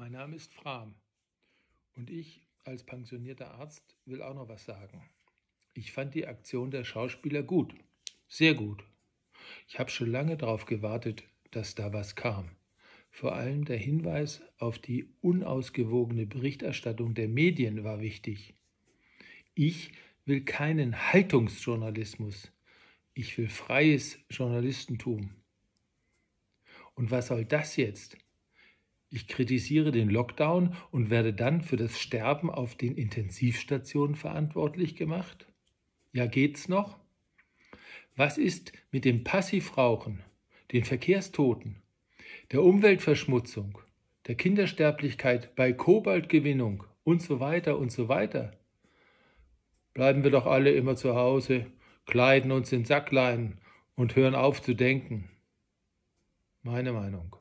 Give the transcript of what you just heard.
Mein Name ist Fram und ich als pensionierter Arzt will auch noch was sagen. Ich fand die Aktion der Schauspieler gut, sehr gut. Ich habe schon lange darauf gewartet, dass da was kam. Vor allem der Hinweis auf die unausgewogene Berichterstattung der Medien war wichtig. Ich will keinen Haltungsjournalismus. Ich will freies Journalistentum. Und was soll das jetzt? Ich kritisiere den Lockdown und werde dann für das Sterben auf den Intensivstationen verantwortlich gemacht? Ja, geht's noch? Was ist mit dem Passivrauchen, den Verkehrstoten, der Umweltverschmutzung, der Kindersterblichkeit bei Kobaltgewinnung und so weiter und so weiter? Bleiben wir doch alle immer zu Hause, kleiden uns in Sackleinen und hören auf zu denken. Meine Meinung.